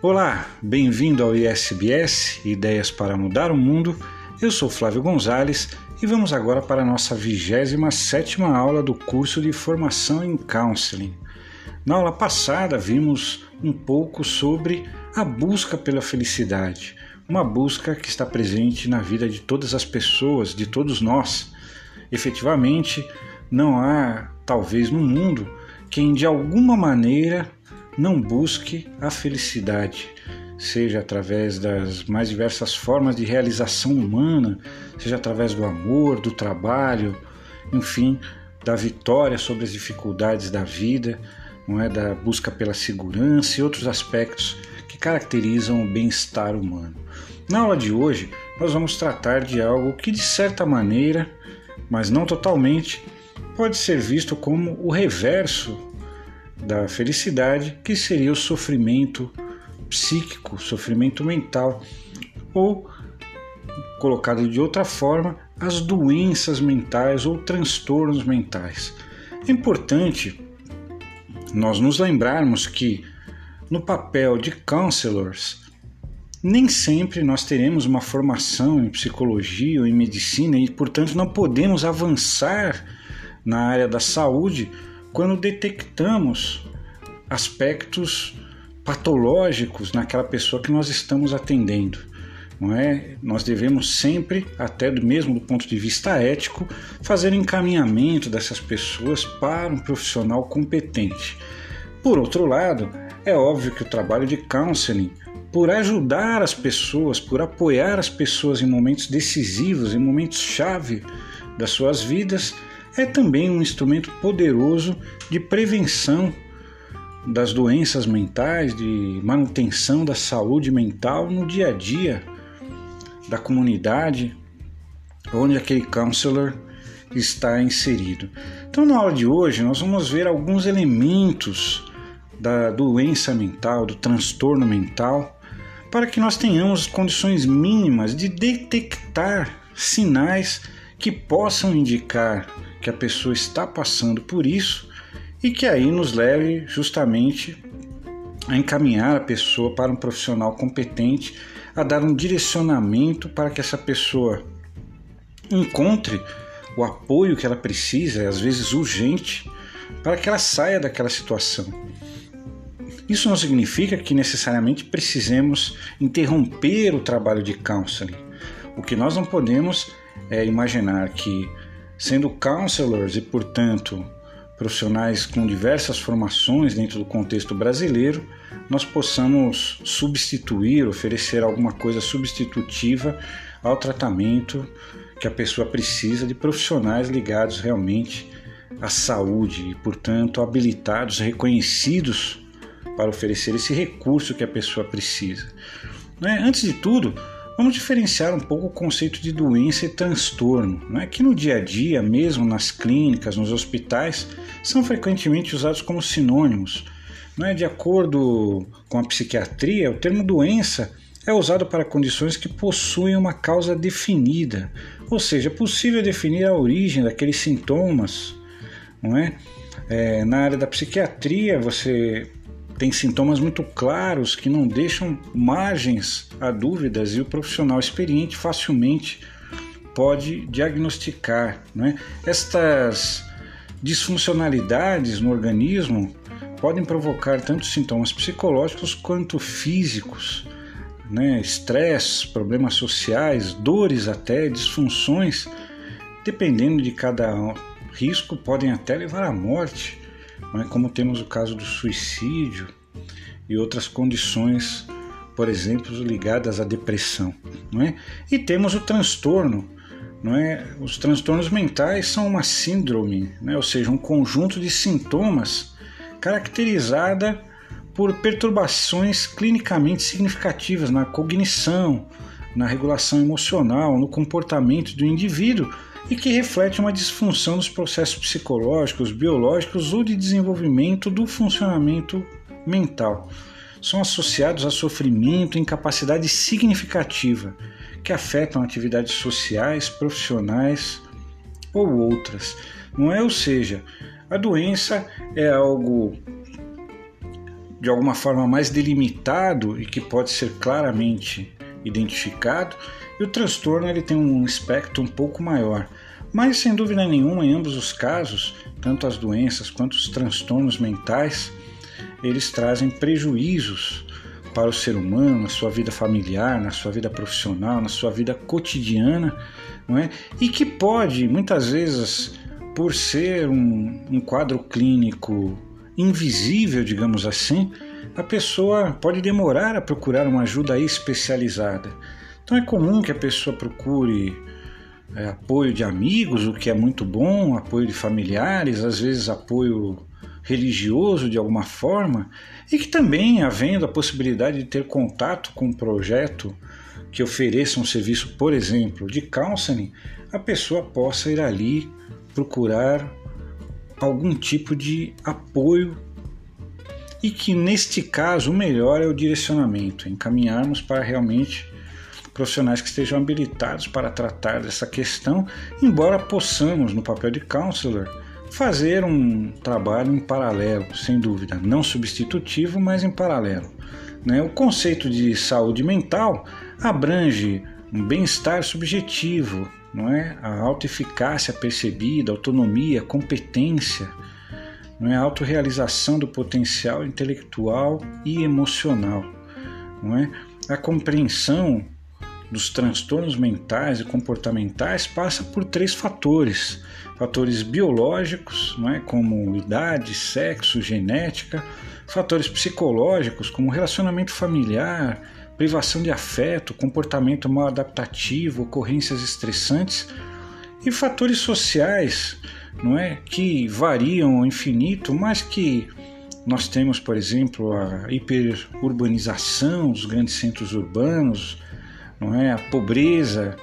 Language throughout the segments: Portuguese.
Olá, bem-vindo ao ISBS Ideias para Mudar o Mundo. Eu sou Flávio Gonzalez e vamos agora para a nossa 27 aula do curso de Formação em Counseling. Na aula passada vimos um pouco sobre a busca pela felicidade, uma busca que está presente na vida de todas as pessoas, de todos nós. Efetivamente, não há, talvez no mundo, quem de alguma maneira não busque a felicidade, seja através das mais diversas formas de realização humana, seja através do amor, do trabalho, enfim, da vitória sobre as dificuldades da vida, não é da busca pela segurança e outros aspectos que caracterizam o bem-estar humano. Na aula de hoje, nós vamos tratar de algo que de certa maneira, mas não totalmente, pode ser visto como o reverso da felicidade, que seria o sofrimento psíquico, sofrimento mental, ou, colocado de outra forma, as doenças mentais ou transtornos mentais. É importante nós nos lembrarmos que no papel de counselors, nem sempre nós teremos uma formação em psicologia ou em medicina e, portanto, não podemos avançar na área da saúde quando detectamos aspectos patológicos naquela pessoa que nós estamos atendendo. Não é? Nós devemos sempre, até do mesmo do ponto de vista ético, fazer encaminhamento dessas pessoas para um profissional competente. Por outro lado, é óbvio que o trabalho de counseling, por ajudar as pessoas, por apoiar as pessoas em momentos decisivos, em momentos chave das suas vidas, é também um instrumento poderoso de prevenção das doenças mentais, de manutenção da saúde mental no dia a dia da comunidade onde aquele counselor está inserido. Então, na aula de hoje, nós vamos ver alguns elementos da doença mental, do transtorno mental, para que nós tenhamos condições mínimas de detectar sinais que possam indicar que a pessoa está passando por isso e que aí nos leve justamente a encaminhar a pessoa para um profissional competente, a dar um direcionamento para que essa pessoa encontre o apoio que ela precisa, às vezes urgente, para que ela saia daquela situação. Isso não significa que necessariamente precisemos interromper o trabalho de counseling. O que nós não podemos é imaginar que sendo counselors e, portanto, profissionais com diversas formações dentro do contexto brasileiro, nós possamos substituir, oferecer alguma coisa substitutiva ao tratamento que a pessoa precisa de profissionais ligados realmente à saúde e, portanto, habilitados, reconhecidos para oferecer esse recurso que a pessoa precisa. Né? Antes de tudo, Vamos diferenciar um pouco o conceito de doença e transtorno, né? que no dia a dia, mesmo nas clínicas, nos hospitais, são frequentemente usados como sinônimos. Né? De acordo com a psiquiatria, o termo doença é usado para condições que possuem uma causa definida, ou seja, é possível definir a origem daqueles sintomas. Não é? É, na área da psiquiatria, você tem sintomas muito claros que não deixam margens a dúvidas e o profissional experiente facilmente pode diagnosticar. Né? Estas disfuncionalidades no organismo podem provocar tanto sintomas psicológicos quanto físicos, né? estresse, problemas sociais, dores até, disfunções, dependendo de cada risco, podem até levar à morte é? como temos o caso do suicídio e outras condições, por exemplo, ligadas à depressão. Não é? E temos o transtorno. Não é? Os transtornos mentais são uma síndrome, né? ou seja, um conjunto de sintomas caracterizada por perturbações clinicamente significativas na cognição, na regulação emocional, no comportamento do indivíduo e que reflete uma disfunção dos processos psicológicos, biológicos ou de desenvolvimento do funcionamento mental. São associados a sofrimento e incapacidade significativa que afetam atividades sociais, profissionais ou outras. Não é? Ou seja, a doença é algo de alguma forma mais delimitado e que pode ser claramente identificado, e o transtorno ele tem um espectro um pouco maior. Mas sem dúvida nenhuma, em ambos os casos, tanto as doenças quanto os transtornos mentais, eles trazem prejuízos para o ser humano, na sua vida familiar, na sua vida profissional, na sua vida cotidiana, não é? E que pode, muitas vezes, por ser um, um quadro clínico invisível, digamos assim, a pessoa pode demorar a procurar uma ajuda especializada. Então é comum que a pessoa procure é, apoio de amigos, o que é muito bom, apoio de familiares, às vezes apoio religioso de alguma forma, e que também, havendo a possibilidade de ter contato com um projeto que ofereça um serviço, por exemplo, de counseling, a pessoa possa ir ali procurar algum tipo de apoio e que neste caso o melhor é o direcionamento, encaminharmos para realmente profissionais que estejam habilitados para tratar dessa questão, embora possamos, no papel de counselor, fazer um trabalho em paralelo, sem dúvida, não substitutivo, mas em paralelo. Né? O conceito de saúde mental abrange um bem-estar subjetivo, não é? a autoeficácia percebida, autonomia, competência, não é? a autorrealização do potencial intelectual e emocional, não é? a compreensão dos transtornos mentais e comportamentais passa por três fatores: fatores biológicos, não é, como idade, sexo, genética, fatores psicológicos, como relacionamento familiar, privação de afeto, comportamento mal adaptativo, ocorrências estressantes, e fatores sociais, não é, que variam ao infinito, mas que nós temos, por exemplo, a hiperurbanização dos grandes centros urbanos, não é? A pobreza,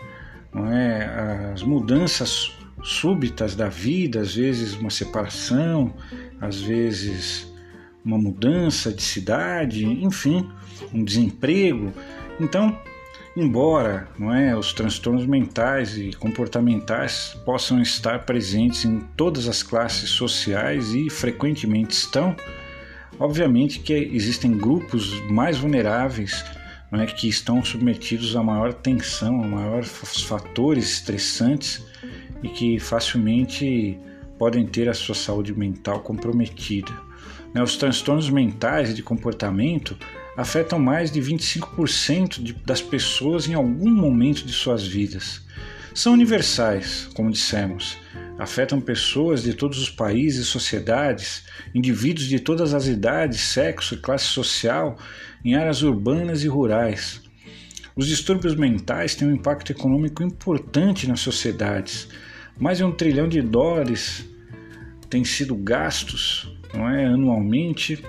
não é? As mudanças súbitas da vida, às vezes uma separação, às vezes uma mudança de cidade, enfim, um desemprego. Então, embora não é, os transtornos mentais e comportamentais possam estar presentes em todas as classes sociais e frequentemente estão, obviamente que existem grupos mais vulneráveis é, que estão submetidos a maior tensão, a maiores fatores estressantes e que facilmente podem ter a sua saúde mental comprometida. Né, os transtornos mentais e de comportamento afetam mais de 25% de, das pessoas em algum momento de suas vidas. São universais, como dissemos, afetam pessoas de todos os países e sociedades, indivíduos de todas as idades, sexo e classe social em áreas urbanas e rurais. Os distúrbios mentais têm um impacto econômico importante nas sociedades. Mais de um trilhão de dólares têm sido gastos não é, anualmente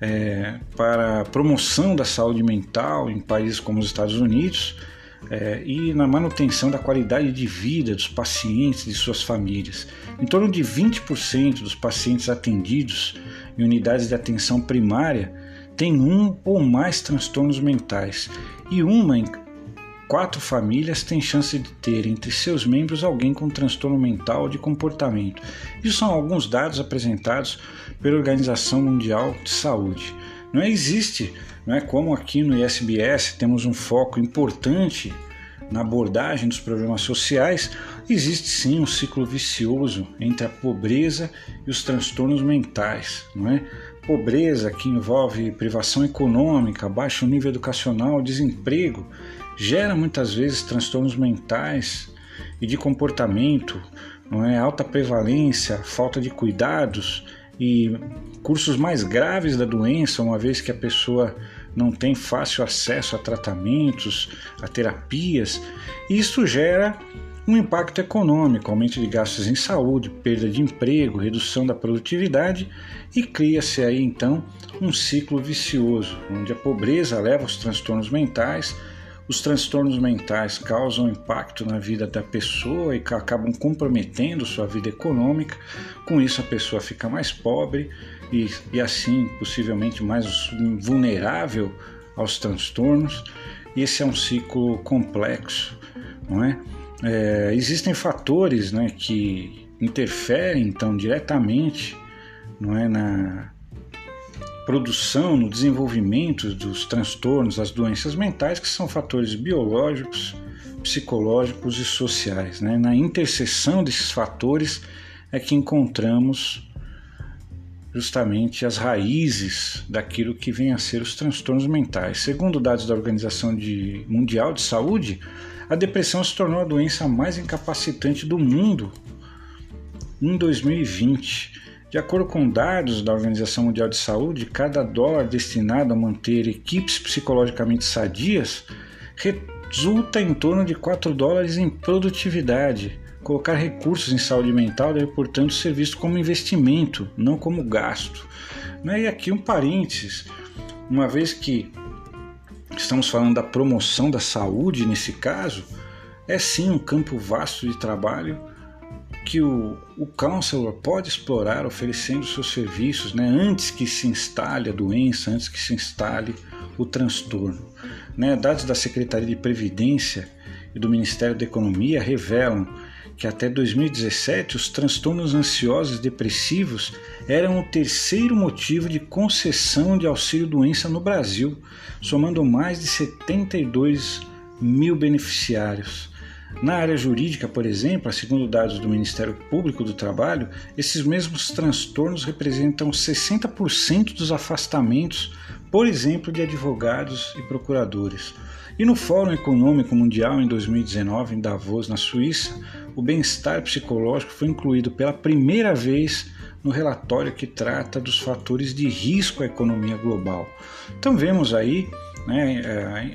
é, para a promoção da saúde mental em países como os Estados Unidos é, e na manutenção da qualidade de vida dos pacientes e suas famílias. Em torno de 20% dos pacientes atendidos em unidades de atenção primária tem um ou mais transtornos mentais e uma em quatro famílias tem chance de ter entre seus membros alguém com transtorno mental de comportamento. Isso são alguns dados apresentados pela Organização Mundial de Saúde. Não existe, não é como aqui no ISBS temos um foco importante na abordagem dos problemas sociais, existe sim um ciclo vicioso entre a pobreza e os transtornos mentais, não é? Pobreza que envolve privação econômica, baixo nível educacional, desemprego, gera muitas vezes transtornos mentais e de comportamento, não é? Alta prevalência, falta de cuidados e cursos mais graves da doença, uma vez que a pessoa não tem fácil acesso a tratamentos, a terapias, isso gera um impacto econômico, aumento de gastos em saúde, perda de emprego, redução da produtividade e cria-se aí então um ciclo vicioso, onde a pobreza leva aos transtornos mentais, os transtornos mentais causam impacto na vida da pessoa e acabam comprometendo sua vida econômica, com isso a pessoa fica mais pobre e, e assim possivelmente mais vulnerável aos transtornos. Esse é um ciclo complexo, não é? é existem fatores né, que interferem então diretamente não é, na, produção, no desenvolvimento dos transtornos, das doenças mentais, que são fatores biológicos, psicológicos e sociais. Né? Na interseção desses fatores é que encontramos justamente as raízes daquilo que vem a ser os transtornos mentais. Segundo dados da Organização de Mundial de Saúde, a depressão se tornou a doença mais incapacitante do mundo em 2020. De acordo com dados da Organização Mundial de Saúde, cada dólar destinado a manter equipes psicologicamente sadias resulta em torno de 4 dólares em produtividade. Colocar recursos em saúde mental deve, portanto, ser visto como investimento, não como gasto. Né? E aqui um parênteses, uma vez que estamos falando da promoção da saúde nesse caso, é sim um campo vasto de trabalho que o, o counselor pode explorar oferecendo seus serviços né, antes que se instale a doença, antes que se instale o transtorno. Né, dados da Secretaria de Previdência e do Ministério da Economia revelam que até 2017 os transtornos ansiosos e depressivos eram o terceiro motivo de concessão de auxílio-doença no Brasil, somando mais de 72 mil beneficiários. Na área jurídica, por exemplo, segundo dados do Ministério Público do Trabalho, esses mesmos transtornos representam 60% dos afastamentos, por exemplo, de advogados e procuradores. E no Fórum Econômico Mundial em 2019, em Davos, na Suíça, o bem-estar psicológico foi incluído pela primeira vez no relatório que trata dos fatores de risco à economia global. Então vemos aí né,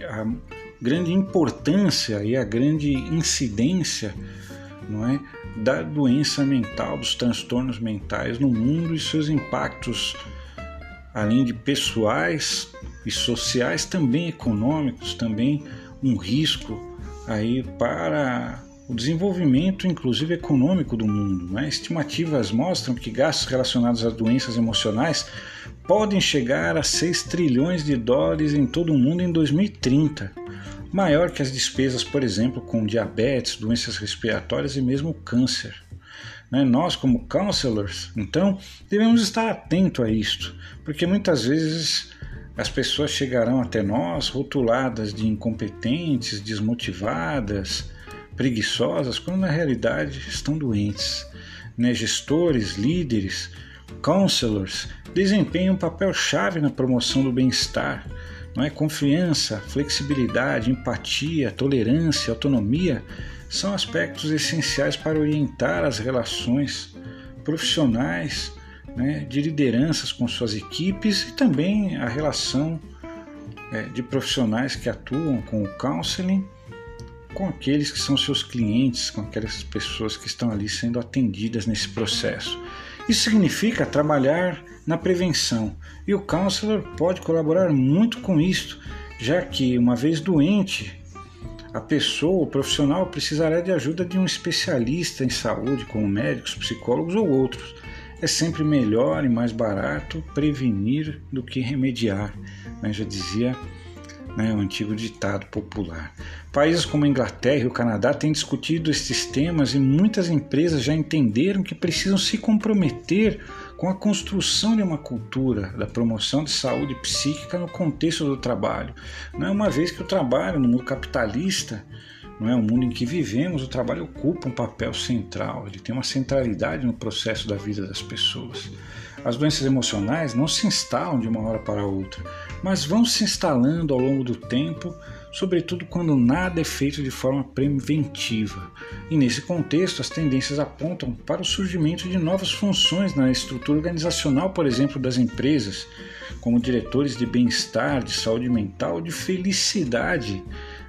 a, a grande importância e a grande incidência não é, da doença mental, dos transtornos mentais no mundo e seus impactos, além de pessoais e sociais, também econômicos, também um risco aí para o desenvolvimento, inclusive econômico do mundo. Né? Estimativas mostram que gastos relacionados a doenças emocionais podem chegar a 6 trilhões de dólares em todo o mundo em 2030, maior que as despesas, por exemplo, com diabetes, doenças respiratórias e mesmo câncer. Né? Nós, como counselors, então, devemos estar atento a isto, porque muitas vezes as pessoas chegarão até nós rotuladas de incompetentes, desmotivadas, preguiçosas, quando na realidade estão doentes. Né? Gestores, líderes, counselors desempenham um papel chave na promoção do bem-estar. Não é confiança, flexibilidade, empatia, tolerância, autonomia são aspectos essenciais para orientar as relações profissionais, né, de lideranças com suas equipes e também a relação é, de profissionais que atuam com o counseling com aqueles que são seus clientes, com aquelas pessoas que estão ali sendo atendidas nesse processo. Isso significa trabalhar na prevenção e o counselor pode colaborar muito com isso, já que, uma vez doente, a pessoa, o profissional, precisará de ajuda de um especialista em saúde, como médicos, psicólogos ou outros. É sempre melhor e mais barato prevenir do que remediar, né? já dizia né, o antigo ditado popular. Países como a Inglaterra e o Canadá têm discutido esses temas e muitas empresas já entenderam que precisam se comprometer com a construção de uma cultura da promoção de saúde psíquica no contexto do trabalho. Não é uma vez que o trabalho no mundo capitalista, não é o mundo em que vivemos, o trabalho ocupa um papel central, ele tem uma centralidade no processo da vida das pessoas. As doenças emocionais não se instalam de uma hora para outra, mas vão se instalando ao longo do tempo sobretudo quando nada é feito de forma preventiva. E nesse contexto, as tendências apontam para o surgimento de novas funções na estrutura organizacional, por exemplo, das empresas, como diretores de bem-estar, de saúde mental, de felicidade,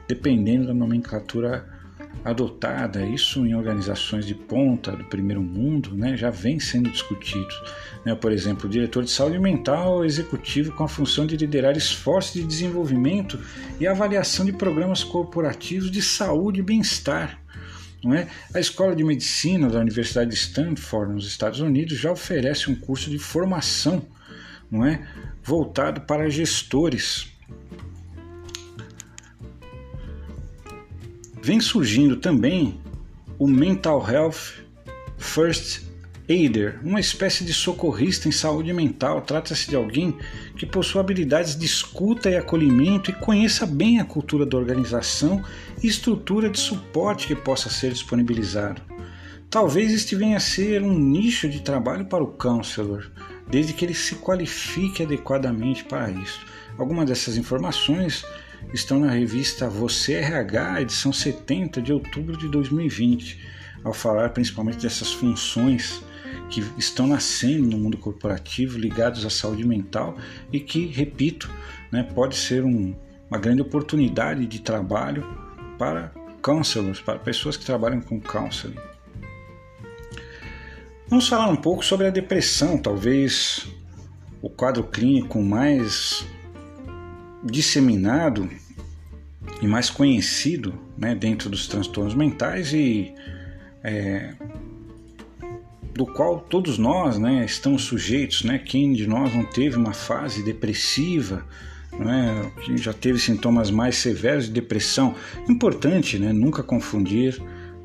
dependendo da nomenclatura adotada, isso em organizações de ponta do primeiro mundo, né, já vem sendo discutido. Né, por exemplo, o diretor de saúde mental executivo com a função de liderar esforços de desenvolvimento e avaliação de programas corporativos de saúde e bem-estar. É? A Escola de Medicina da Universidade de Stanford, nos Estados Unidos, já oferece um curso de formação não é? voltado para gestores vem surgindo também o Mental Health First aider, uma espécie de socorrista em saúde mental. Trata-se de alguém que possua habilidades de escuta e acolhimento e conheça bem a cultura da organização e estrutura de suporte que possa ser disponibilizado. Talvez este venha a ser um nicho de trabalho para o counselor, desde que ele se qualifique adequadamente para isso. Algumas dessas informações estão na revista Você RH, edição 70 de outubro de 2020, ao falar principalmente dessas funções que estão nascendo no mundo corporativo ligados à saúde mental e que, repito, né, pode ser um, uma grande oportunidade de trabalho para counselors, para pessoas que trabalham com counseling. Vamos falar um pouco sobre a depressão, talvez o quadro clínico mais disseminado e mais conhecido né, dentro dos transtornos mentais e é, do qual todos nós né, estamos sujeitos. Né? Quem de nós não teve uma fase depressiva, né, já teve sintomas mais severos de depressão? Importante né, nunca confundir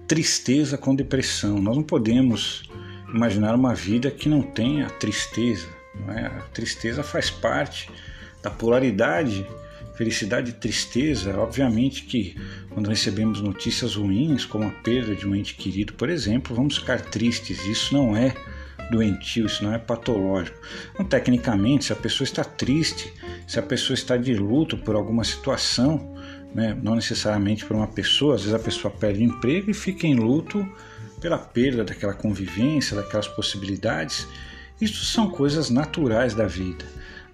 tristeza com depressão. Nós não podemos imaginar uma vida que não tenha tristeza. É? A tristeza faz parte da polaridade felicidade e tristeza, obviamente que quando recebemos notícias ruins, como a perda de um ente querido, por exemplo, vamos ficar tristes. Isso não é doentio, isso não é patológico. Então, tecnicamente, se a pessoa está triste, se a pessoa está de luto por alguma situação, né, não necessariamente por uma pessoa, às vezes a pessoa perde emprego e fica em luto pela perda daquela convivência, daquelas possibilidades. Isso são coisas naturais da vida.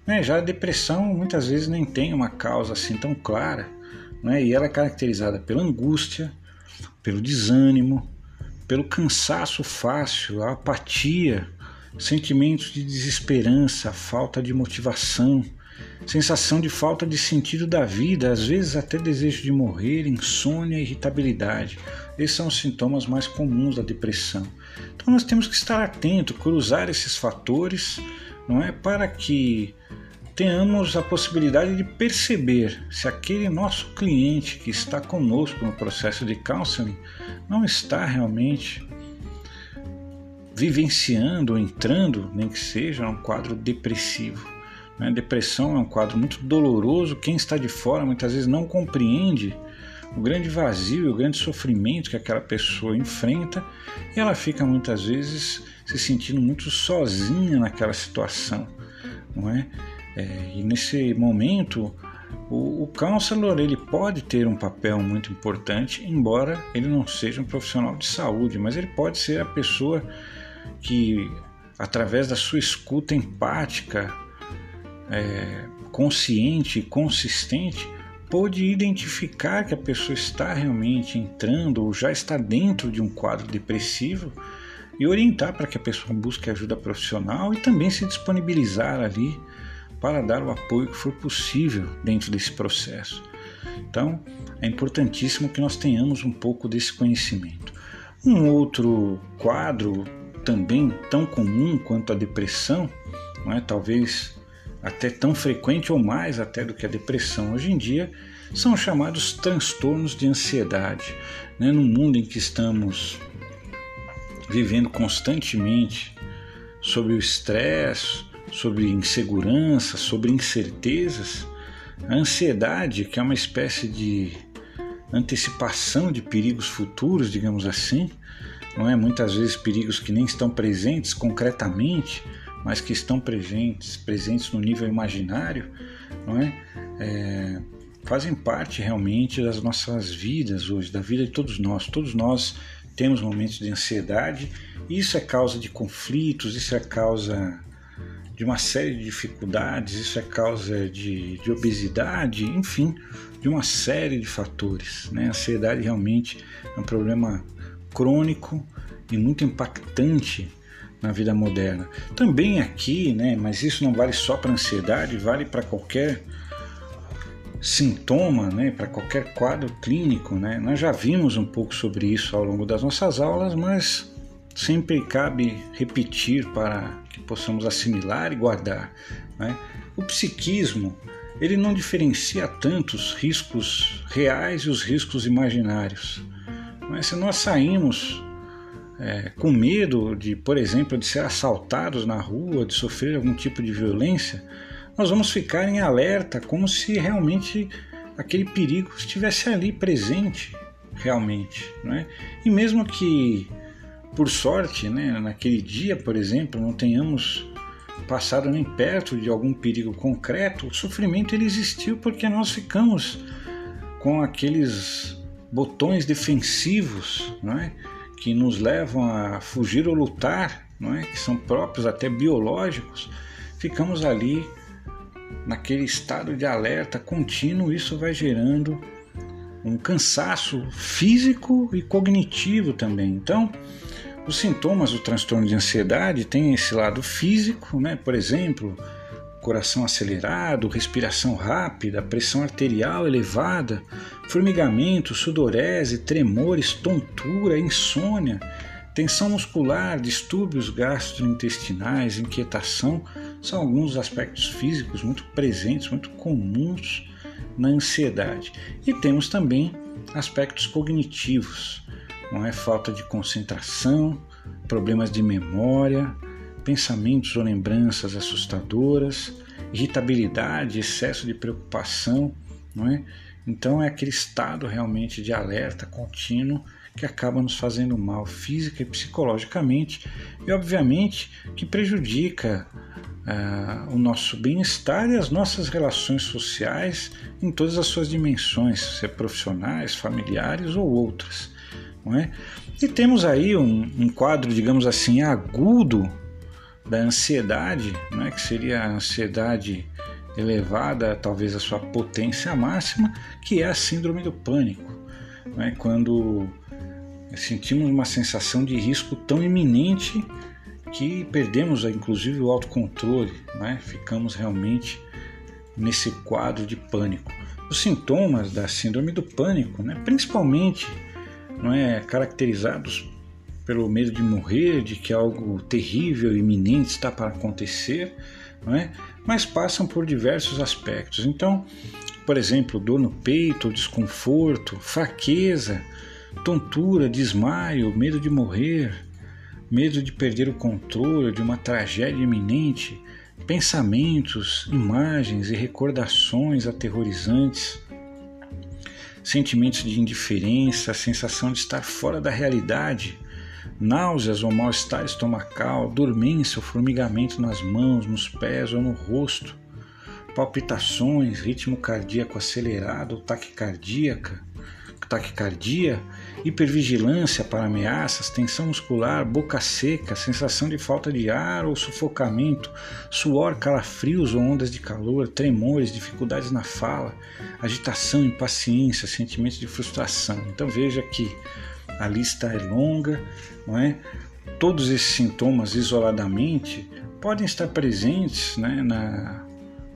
Né? Já a depressão muitas vezes nem tem uma causa assim tão clara, né? e ela é caracterizada pela angústia, pelo desânimo, pelo cansaço fácil, a apatia, sentimentos de desesperança, falta de motivação, sensação de falta de sentido da vida, às vezes até desejo de morrer, insônia, irritabilidade. Esses são os sintomas mais comuns da depressão. Então nós temos que estar atento, cruzar esses fatores, não é para que tenhamos a possibilidade de perceber se aquele nosso cliente que está conosco no processo de counseling não está realmente vivenciando ou entrando, nem que seja, num quadro depressivo. Né? Depressão é um quadro muito doloroso. Quem está de fora muitas vezes não compreende o grande vazio o grande sofrimento que aquela pessoa enfrenta e ela fica muitas vezes se sentindo muito sozinha naquela situação, não é? É, e nesse momento, o, o counselor ele pode ter um papel muito importante, embora ele não seja um profissional de saúde, mas ele pode ser a pessoa que, através da sua escuta empática, é, consciente e consistente, pode identificar que a pessoa está realmente entrando ou já está dentro de um quadro depressivo e orientar para que a pessoa busque ajuda profissional e também se disponibilizar ali para dar o apoio que for possível dentro desse processo. Então, é importantíssimo que nós tenhamos um pouco desse conhecimento. Um outro quadro também tão comum quanto a depressão, não é? talvez até tão frequente ou mais até do que a depressão hoje em dia, são os chamados transtornos de ansiedade. Né? No mundo em que estamos vivendo constantemente sobre o estresse, sobre insegurança, sobre incertezas, a ansiedade, que é uma espécie de antecipação de perigos futuros, digamos assim, não é muitas vezes perigos que nem estão presentes concretamente, mas que estão presentes, presentes no nível imaginário, não é? é fazem parte realmente das nossas vidas hoje, da vida de todos nós. Todos nós temos momentos de ansiedade. Isso é causa de conflitos, isso é causa de uma série de dificuldades, isso é causa de, de obesidade, enfim, de uma série de fatores. Né? A ansiedade realmente é um problema crônico e muito impactante na vida moderna. Também aqui, né, mas isso não vale só para ansiedade, vale para qualquer sintoma, né, para qualquer quadro clínico. Né? Nós já vimos um pouco sobre isso ao longo das nossas aulas, mas sempre cabe repetir para que possamos assimilar e guardar. Né? O psiquismo ele não diferencia tanto os riscos reais e os riscos imaginários. Mas se nós saímos é, com medo de, por exemplo, de ser assaltados na rua, de sofrer algum tipo de violência, nós vamos ficar em alerta como se realmente aquele perigo estivesse ali presente, realmente. Né? E mesmo que, por sorte, né, naquele dia, por exemplo, não tenhamos passado nem perto de algum perigo concreto, o sofrimento ele existiu porque nós ficamos com aqueles botões defensivos, não é? que nos levam a fugir ou lutar, não é? que são próprios até biológicos, ficamos ali naquele estado de alerta contínuo, isso vai gerando um cansaço físico e cognitivo também. Então, os sintomas do transtorno de ansiedade têm esse lado físico, né? por exemplo, coração acelerado, respiração rápida, pressão arterial elevada, formigamento, sudorese, tremores, tontura, insônia, tensão muscular, distúrbios gastrointestinais, inquietação, são alguns aspectos físicos muito presentes, muito comuns na ansiedade. E temos também aspectos cognitivos, não é falta de concentração, problemas de memória, pensamentos ou lembranças assustadoras, irritabilidade, excesso de preocupação, não é? Então é aquele estado realmente de alerta contínuo que acaba nos fazendo mal física e psicologicamente e obviamente que prejudica uh, o nosso bem-estar e as nossas relações sociais em todas as suas dimensões, se é profissionais, familiares ou outras. Não é? E temos aí um, um quadro, digamos assim, agudo da ansiedade, é? que seria a ansiedade elevada, talvez a sua potência máxima, que é a síndrome do pânico. É? Quando sentimos uma sensação de risco tão iminente que perdemos inclusive o autocontrole, né? ficamos realmente nesse quadro de pânico. Os sintomas da síndrome do pânico, né? principalmente não é, caracterizados pelo medo de morrer, de que algo terrível iminente está para acontecer, não é? mas passam por diversos aspectos. Então, por exemplo, dor no peito, desconforto, fraqueza, tontura, desmaio, medo de morrer, medo de perder o controle de uma tragédia iminente, pensamentos, imagens e recordações aterrorizantes, sentimentos de indiferença, sensação de estar fora da realidade, náuseas ou mal-estar estomacal, dormência ou formigamento nas mãos, nos pés ou no rosto, palpitações, ritmo cardíaco acelerado ou taquicardíaca, taquicardia, hipervigilância para ameaças, tensão muscular, boca seca, sensação de falta de ar ou sufocamento, suor, calafrios ou ondas de calor, tremores, dificuldades na fala, agitação, impaciência, sentimentos de frustração. Então veja que a lista é longa, não é? Todos esses sintomas isoladamente podem estar presentes né, na,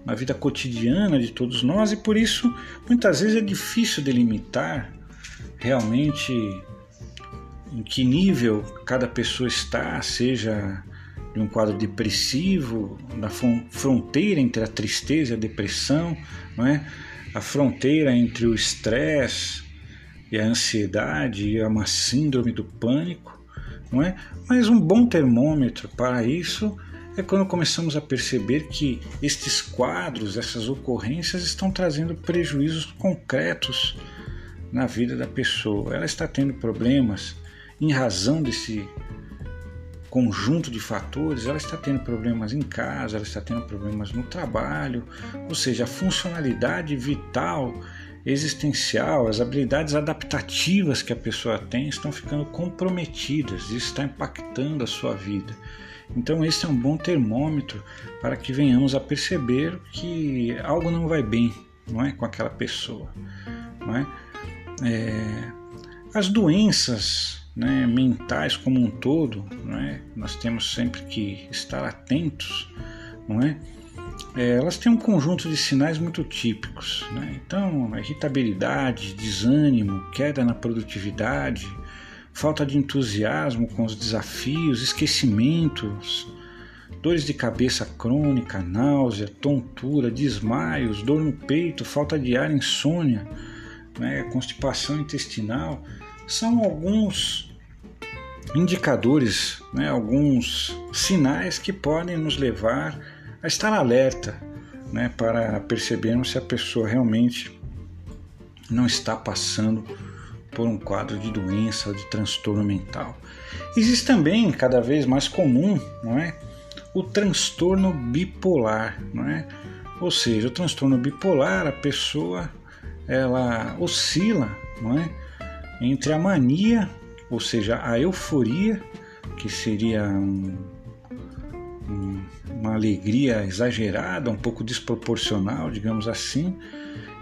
na vida cotidiana de todos nós e por isso muitas vezes é difícil delimitar realmente em que nível cada pessoa está, seja de um quadro depressivo, na fronteira entre a tristeza e a depressão, não é? a fronteira entre o estresse e a ansiedade e uma síndrome do pânico, não é? Mas um bom termômetro para isso é quando começamos a perceber que estes quadros, essas ocorrências estão trazendo prejuízos concretos na vida da pessoa. Ela está tendo problemas em razão desse conjunto de fatores, ela está tendo problemas em casa, ela está tendo problemas no trabalho, ou seja, a funcionalidade vital, existencial, as habilidades adaptativas que a pessoa tem estão ficando comprometidas, isso está impactando a sua vida. Então, esse é um bom termômetro para que venhamos a perceber que algo não vai bem, não é, com aquela pessoa, não é? É, as doenças né, mentais como um todo, é? nós temos sempre que estar atentos, não é? é? elas têm um conjunto de sinais muito típicos. Né? Então, irritabilidade, desânimo, queda na produtividade, falta de entusiasmo com os desafios, esquecimentos, dores de cabeça crônica, náusea, tontura, desmaios, dor no peito, falta de ar, insônia né, constipação intestinal, são alguns indicadores, né, alguns sinais que podem nos levar a estar alerta né, para percebermos se a pessoa realmente não está passando por um quadro de doença ou de transtorno mental. Existe também, cada vez mais comum, não é, o transtorno bipolar, não é? Ou seja, o transtorno bipolar, a pessoa ela oscila, não é, entre a mania, ou seja, a euforia, que seria um, um, uma alegria exagerada, um pouco desproporcional, digamos assim,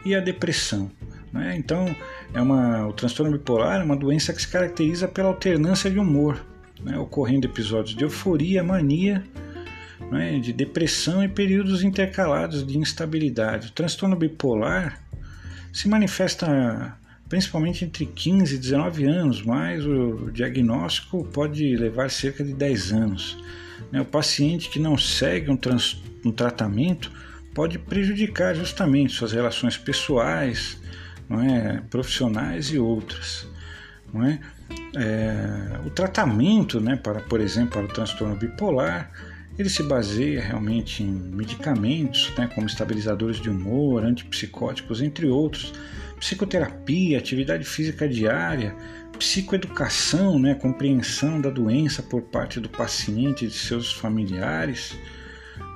e a depressão. Né? Então, é uma, o transtorno bipolar é uma doença que se caracteriza pela alternância de humor, né? ocorrendo episódios de euforia, mania, né? de depressão e períodos intercalados de instabilidade. O transtorno bipolar se manifesta principalmente entre 15 e 19 anos, mas o diagnóstico pode levar cerca de 10 anos. Né? O paciente que não segue um, um tratamento pode prejudicar justamente suas relações pessoais, não é? profissionais e outras. Não é? É, o tratamento, né, para, por exemplo, para o transtorno bipolar, ele se baseia realmente em medicamentos, né, como estabilizadores de humor, antipsicóticos, entre outros, psicoterapia, atividade física diária, psicoeducação, né, compreensão da doença por parte do paciente e de seus familiares,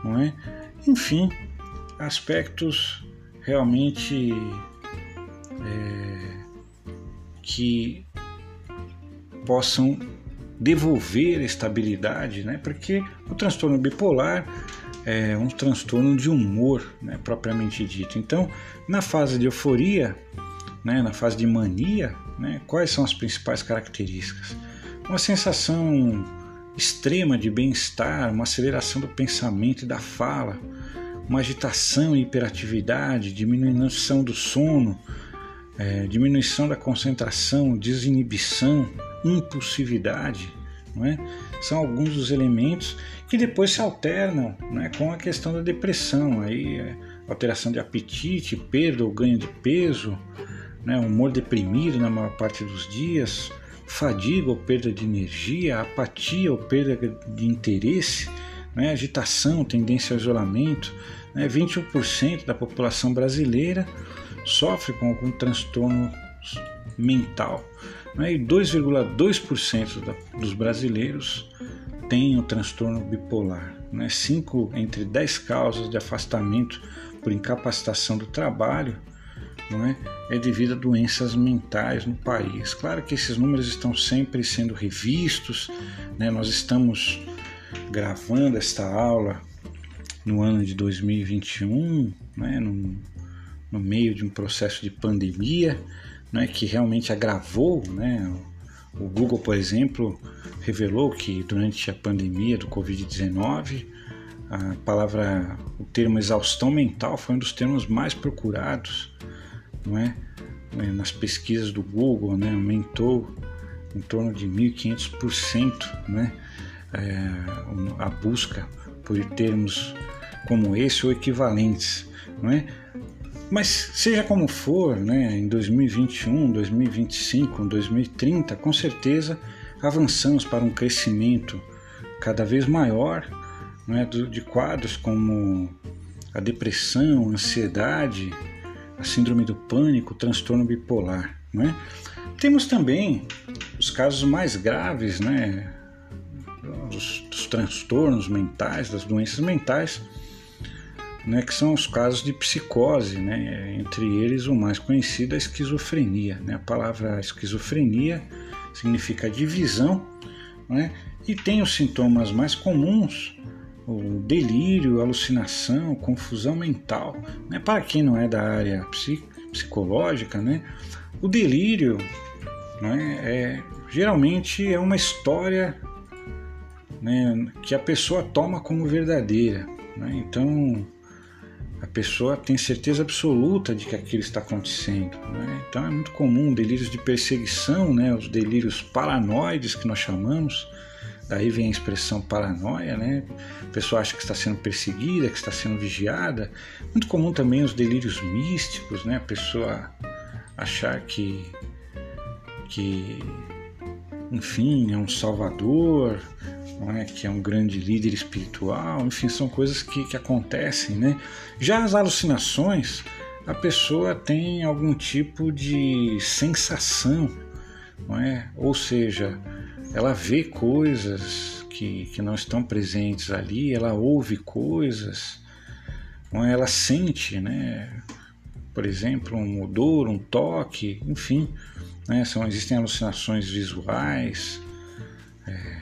não é? Enfim, aspectos realmente é, que possam devolver estabilidade, né? Porque o transtorno bipolar é um transtorno de humor, né, propriamente dito. Então, na fase de euforia, né, na fase de mania, né, quais são as principais características? Uma sensação extrema de bem-estar, uma aceleração do pensamento e da fala, uma agitação e hiperatividade, diminuição do sono, é, diminuição da concentração, desinibição, impulsividade, é? são alguns dos elementos que depois se alternam né, com a questão da depressão, aí é, alteração de apetite, perda ou ganho de peso, né, humor deprimido na maior parte dos dias, fadiga ou perda de energia, apatia ou perda de interesse, né, agitação, tendência ao isolamento. Né, 21% da população brasileira sofre com algum transtorno mental. Né, e 2,2% dos brasileiros têm o transtorno bipolar. Né, 5 entre 10 causas de afastamento por incapacitação do trabalho não é, é devido a doenças mentais no país. Claro que esses números estão sempre sendo revistos, né, nós estamos gravando esta aula no ano de 2021, né, no meio de um processo de pandemia, né, que realmente agravou, né, o Google, por exemplo, revelou que durante a pandemia do Covid-19, a palavra, o termo exaustão mental foi um dos termos mais procurados, não é? é nas pesquisas do Google, né, aumentou em torno de 1.500%, né, é, a busca por termos como esse ou equivalentes, não é? Mas seja como for, né, em 2021, 2025, 2030, com certeza avançamos para um crescimento cada vez maior né, de quadros como a depressão, a ansiedade, a síndrome do pânico, transtorno bipolar. Né? Temos também os casos mais graves né, dos transtornos mentais, das doenças mentais, né, que são os casos de psicose, né, entre eles o mais conhecido é a esquizofrenia. Né? A palavra esquizofrenia significa divisão né, e tem os sintomas mais comuns, o delírio, alucinação, confusão mental. Né? Para quem não é da área psicológica, né, o delírio né, é, geralmente é uma história né, que a pessoa toma como verdadeira. Né? Então, a pessoa tem certeza absoluta de que aquilo está acontecendo. Né? Então é muito comum delírios de perseguição, né? os delírios paranoides que nós chamamos, daí vem a expressão paranoia, né? a pessoa acha que está sendo perseguida, que está sendo vigiada. Muito comum também os delírios místicos, né? a pessoa achar que, que enfim, é um salvador, é? que é um grande líder espiritual, enfim, são coisas que, que acontecem. Né? Já as alucinações, a pessoa tem algum tipo de sensação, não é? ou seja, ela vê coisas que, que não estão presentes ali, ela ouve coisas, não é? ela sente, né? por exemplo, um odor, um toque, enfim. Né? São, existem alucinações visuais, é,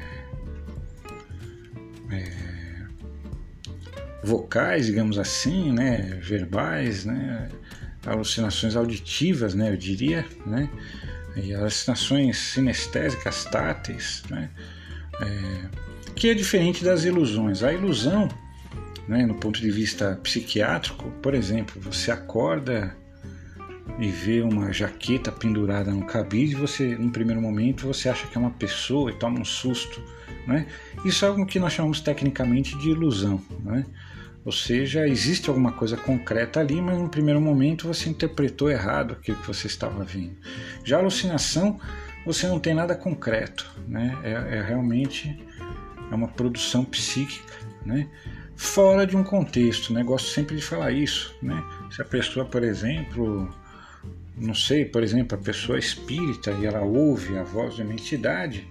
é, vocais, digamos assim, né? verbais, né? alucinações auditivas, né? eu diria, né? e alucinações sinestésicas, táteis, né? É, que é diferente das ilusões. A ilusão, né, no ponto de vista psiquiátrico, por exemplo, você acorda e vê uma jaqueta pendurada no cabide, você, no primeiro momento, você acha que é uma pessoa e toma um susto. Né? Isso é algo que nós chamamos tecnicamente de ilusão. Né? Ou seja, existe alguma coisa concreta ali, mas no primeiro momento você interpretou errado aquilo que você estava vendo. Já a alucinação, você não tem nada concreto, né? é, é realmente é uma produção psíquica, né? fora de um contexto. Né? Gosto sempre de falar isso. Né? Se a pessoa, por exemplo, não sei, por exemplo, a pessoa espírita e ela ouve a voz de uma entidade,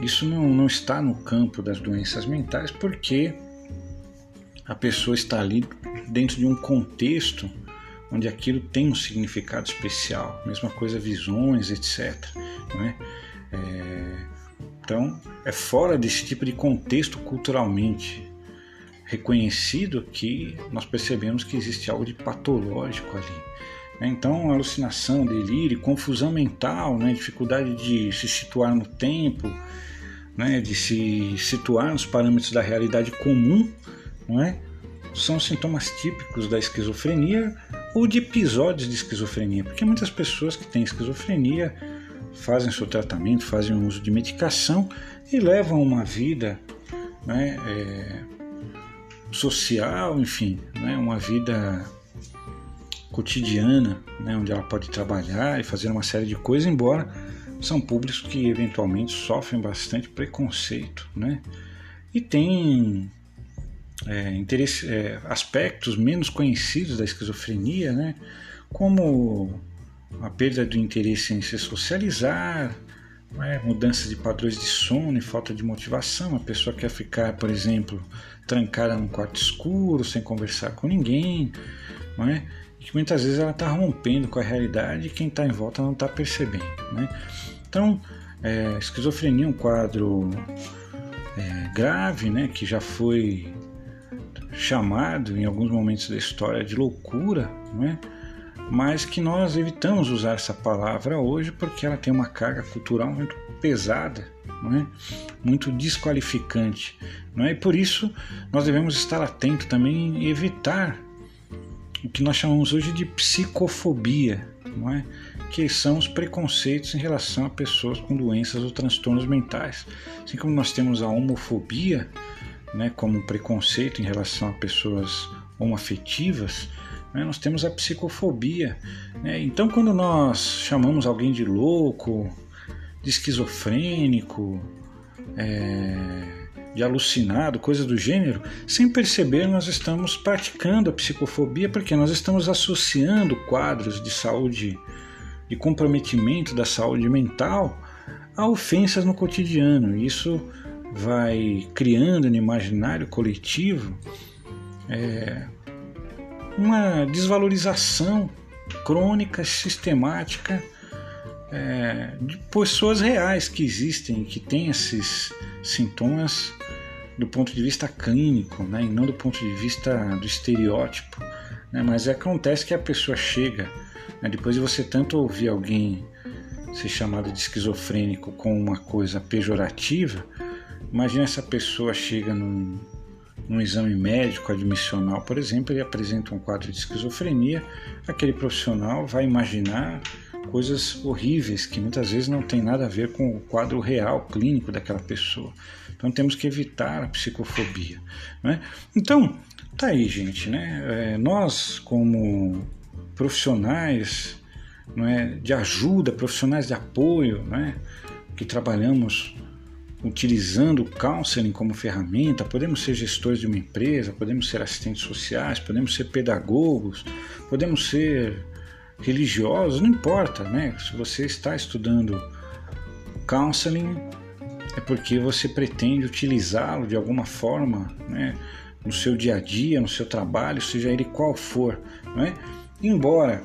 isso não, não está no campo das doenças mentais porque a pessoa está ali dentro de um contexto onde aquilo tem um significado especial. Mesma coisa, visões, etc. É? É, então, é fora desse tipo de contexto culturalmente reconhecido que nós percebemos que existe algo de patológico ali. Né? Então, alucinação, delírio, confusão mental, né? dificuldade de se situar no tempo, né? de se situar nos parâmetros da realidade comum, não é? são sintomas típicos da esquizofrenia ou de episódios de esquizofrenia, porque muitas pessoas que têm esquizofrenia fazem seu tratamento, fazem o uso de medicação e levam uma vida né, é, social, enfim, né, uma vida cotidiana, né, onde ela pode trabalhar e fazer uma série de coisas, embora são públicos que eventualmente sofrem bastante preconceito, né? E tem é, interesse, é, aspectos menos conhecidos da esquizofrenia, né? Como a perda do interesse em se socializar, né? mudança de padrões de sono e falta de motivação. A pessoa quer ficar, por exemplo, trancada num quarto escuro, sem conversar com ninguém, não é? Que muitas vezes ela está rompendo com a realidade e quem está em volta não está percebendo. Né? Então, é, esquizofrenia é um quadro é, grave, né, que já foi chamado em alguns momentos da história de loucura, né, mas que nós evitamos usar essa palavra hoje porque ela tem uma carga cultural muito pesada, não é? muito desqualificante. Não é? E por isso nós devemos estar atentos também e evitar o que nós chamamos hoje de psicofobia, não é? que são os preconceitos em relação a pessoas com doenças ou transtornos mentais. Assim como nós temos a homofobia, né, como um preconceito em relação a pessoas homoafetivas, né, nós temos a psicofobia. Né? Então, quando nós chamamos alguém de louco, de esquizofrênico, é, de alucinado, coisa do gênero, sem perceber nós estamos praticando a psicofobia porque nós estamos associando quadros de saúde, de comprometimento da saúde mental a ofensas no cotidiano. Isso vai criando no imaginário coletivo é, uma desvalorização crônica, sistemática é, de pessoas reais que existem, que têm esses sintomas do ponto de vista clínico, né, e não do ponto de vista do estereótipo. Né, mas acontece que a pessoa chega, né, depois de você tanto ouvir alguém ser chamado de esquizofrênico com uma coisa pejorativa, imagina essa pessoa chega num, num exame médico admissional, por exemplo, e apresenta um quadro de esquizofrenia, aquele profissional vai imaginar coisas horríveis que muitas vezes não tem nada a ver com o quadro real clínico daquela pessoa. Então temos que evitar a psicofobia. Né? Então, tá aí, gente. Né? É, nós, como profissionais não é, de ajuda, profissionais de apoio, né? que trabalhamos utilizando o counseling como ferramenta, podemos ser gestores de uma empresa, podemos ser assistentes sociais, podemos ser pedagogos, podemos ser religiosos, não importa, né? Se você está estudando counseling, é porque você pretende utilizá-lo de alguma forma, né? No seu dia a dia, no seu trabalho, seja ele qual for, não é? Embora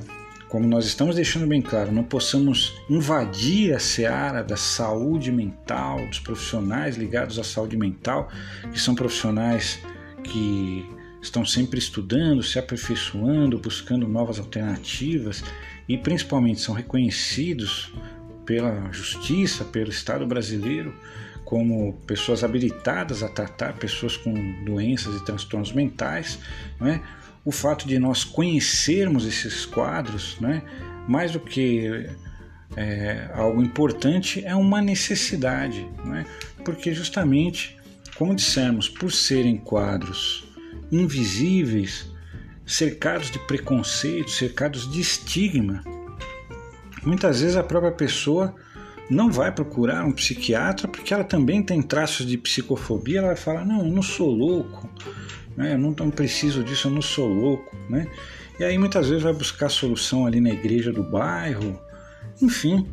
como nós estamos deixando bem claro, não possamos invadir a seara da saúde mental, dos profissionais ligados à saúde mental, que são profissionais que estão sempre estudando, se aperfeiçoando, buscando novas alternativas e principalmente são reconhecidos pela justiça, pelo Estado brasileiro, como pessoas habilitadas a tratar pessoas com doenças e transtornos mentais, não é? o fato de nós conhecermos esses quadros, né, mais do que é, algo importante, é uma necessidade, né, porque justamente, como dissemos, por serem quadros invisíveis, cercados de preconceito, cercados de estigma, muitas vezes a própria pessoa não vai procurar um psiquiatra porque ela também tem traços de psicofobia, ela vai falar: não, eu não sou louco, né? eu não, preciso disso, eu não sou louco. Né? E aí muitas vezes vai buscar solução ali na igreja do bairro, enfim,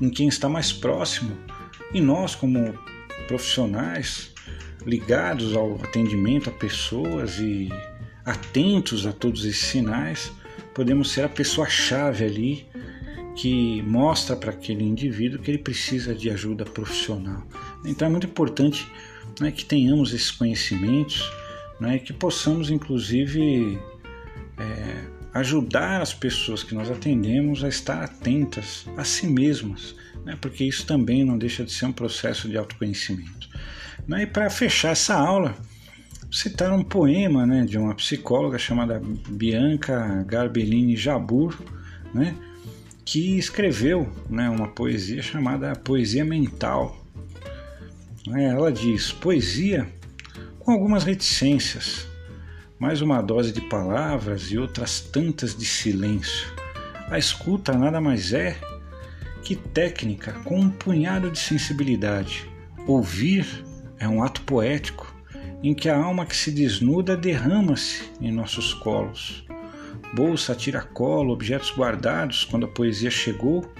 em quem está mais próximo. E nós, como profissionais ligados ao atendimento a pessoas e atentos a todos esses sinais, podemos ser a pessoa-chave ali que mostra para aquele indivíduo que ele precisa de ajuda profissional. Então é muito importante né, que tenhamos esses conhecimentos né, que possamos, inclusive, é, ajudar as pessoas que nós atendemos a estar atentas a si mesmas, né, porque isso também não deixa de ser um processo de autoconhecimento. Né, e para fechar essa aula, citar um poema né, de uma psicóloga chamada Bianca Garbellini Jabur, né, que escreveu né, uma poesia chamada Poesia Mental. Né, ela diz: Poesia com algumas reticências, mais uma dose de palavras e outras tantas de silêncio. A escuta nada mais é que técnica com um punhado de sensibilidade. Ouvir é um ato poético em que a alma que se desnuda derrama-se em nossos colos. Bolsa, tiracolo, objetos guardados quando a poesia chegou,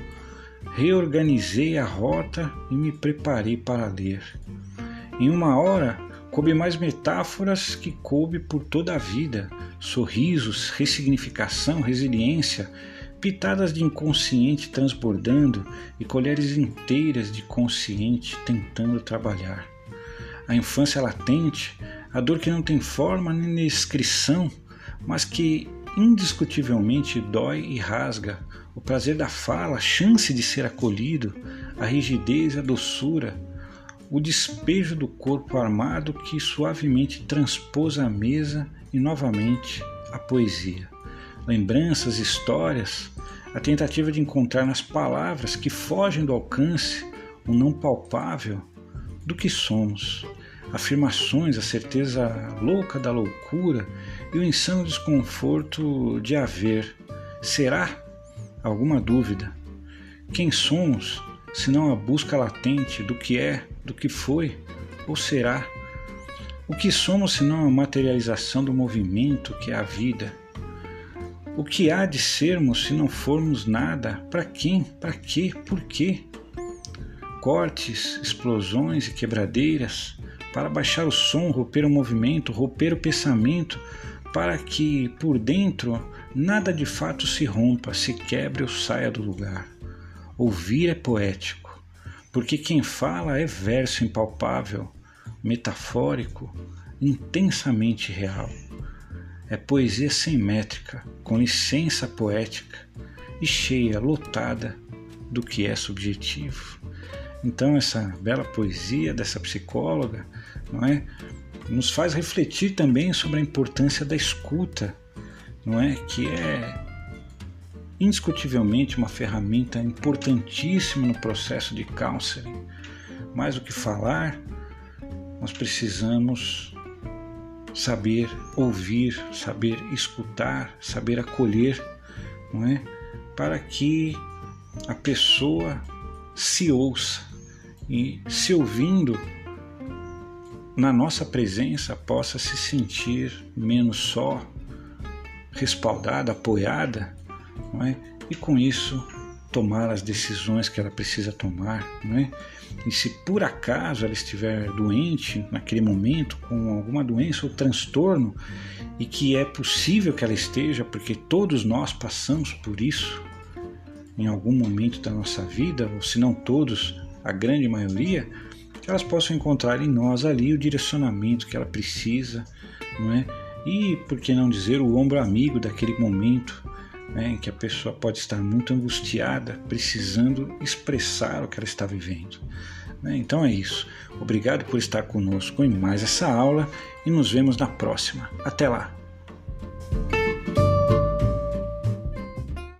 reorganizei a rota e me preparei para ler. Em uma hora coube mais metáforas que coube por toda a vida, sorrisos, ressignificação, resiliência, pitadas de inconsciente transbordando e colheres inteiras de consciente tentando trabalhar. A infância latente, a dor que não tem forma nem descrição, mas que indiscutivelmente dói e rasga, o prazer da fala, a chance de ser acolhido, a rigidez a doçura, o despejo do corpo armado que suavemente transpôs a mesa e novamente a poesia. Lembranças, histórias, a tentativa de encontrar nas palavras que fogem do alcance o não palpável do que somos, afirmações, a certeza louca da loucura e o insano desconforto de haver. Será? Alguma dúvida. Quem somos, senão a busca latente do que é do que foi ou será. O que somos senão a materialização do movimento que é a vida? O que há de sermos se não formos nada? Para quem? Para quê? Por quê? Cortes, explosões e quebradeiras para baixar o som, romper o movimento, romper o pensamento, para que por dentro nada de fato se rompa, se quebre ou saia do lugar. Ouvir é poético porque quem fala é verso impalpável, metafórico, intensamente real. É poesia sem métrica, com licença poética e cheia, lotada do que é subjetivo. Então essa bela poesia dessa psicóloga, não é, nos faz refletir também sobre a importância da escuta, não é, que é indiscutivelmente uma ferramenta importantíssima no processo de counseling. Mais do que falar, nós precisamos saber ouvir, saber escutar, saber acolher, não é? Para que a pessoa se ouça, e se ouvindo na nossa presença possa se sentir menos só, respaldada, apoiada, é? e com isso tomar as decisões que ela precisa tomar, é? E se por acaso ela estiver doente naquele momento, com alguma doença ou transtorno, e que é possível que ela esteja, porque todos nós passamos por isso em algum momento da nossa vida, ou se não todos, a grande maioria, que elas possam encontrar em nós ali o direcionamento que ela precisa, não é? E por que não dizer o ombro amigo daquele momento né, em que a pessoa pode estar muito angustiada, precisando expressar o que ela está vivendo. Né? Então é isso. Obrigado por estar conosco em mais essa aula e nos vemos na próxima. Até lá!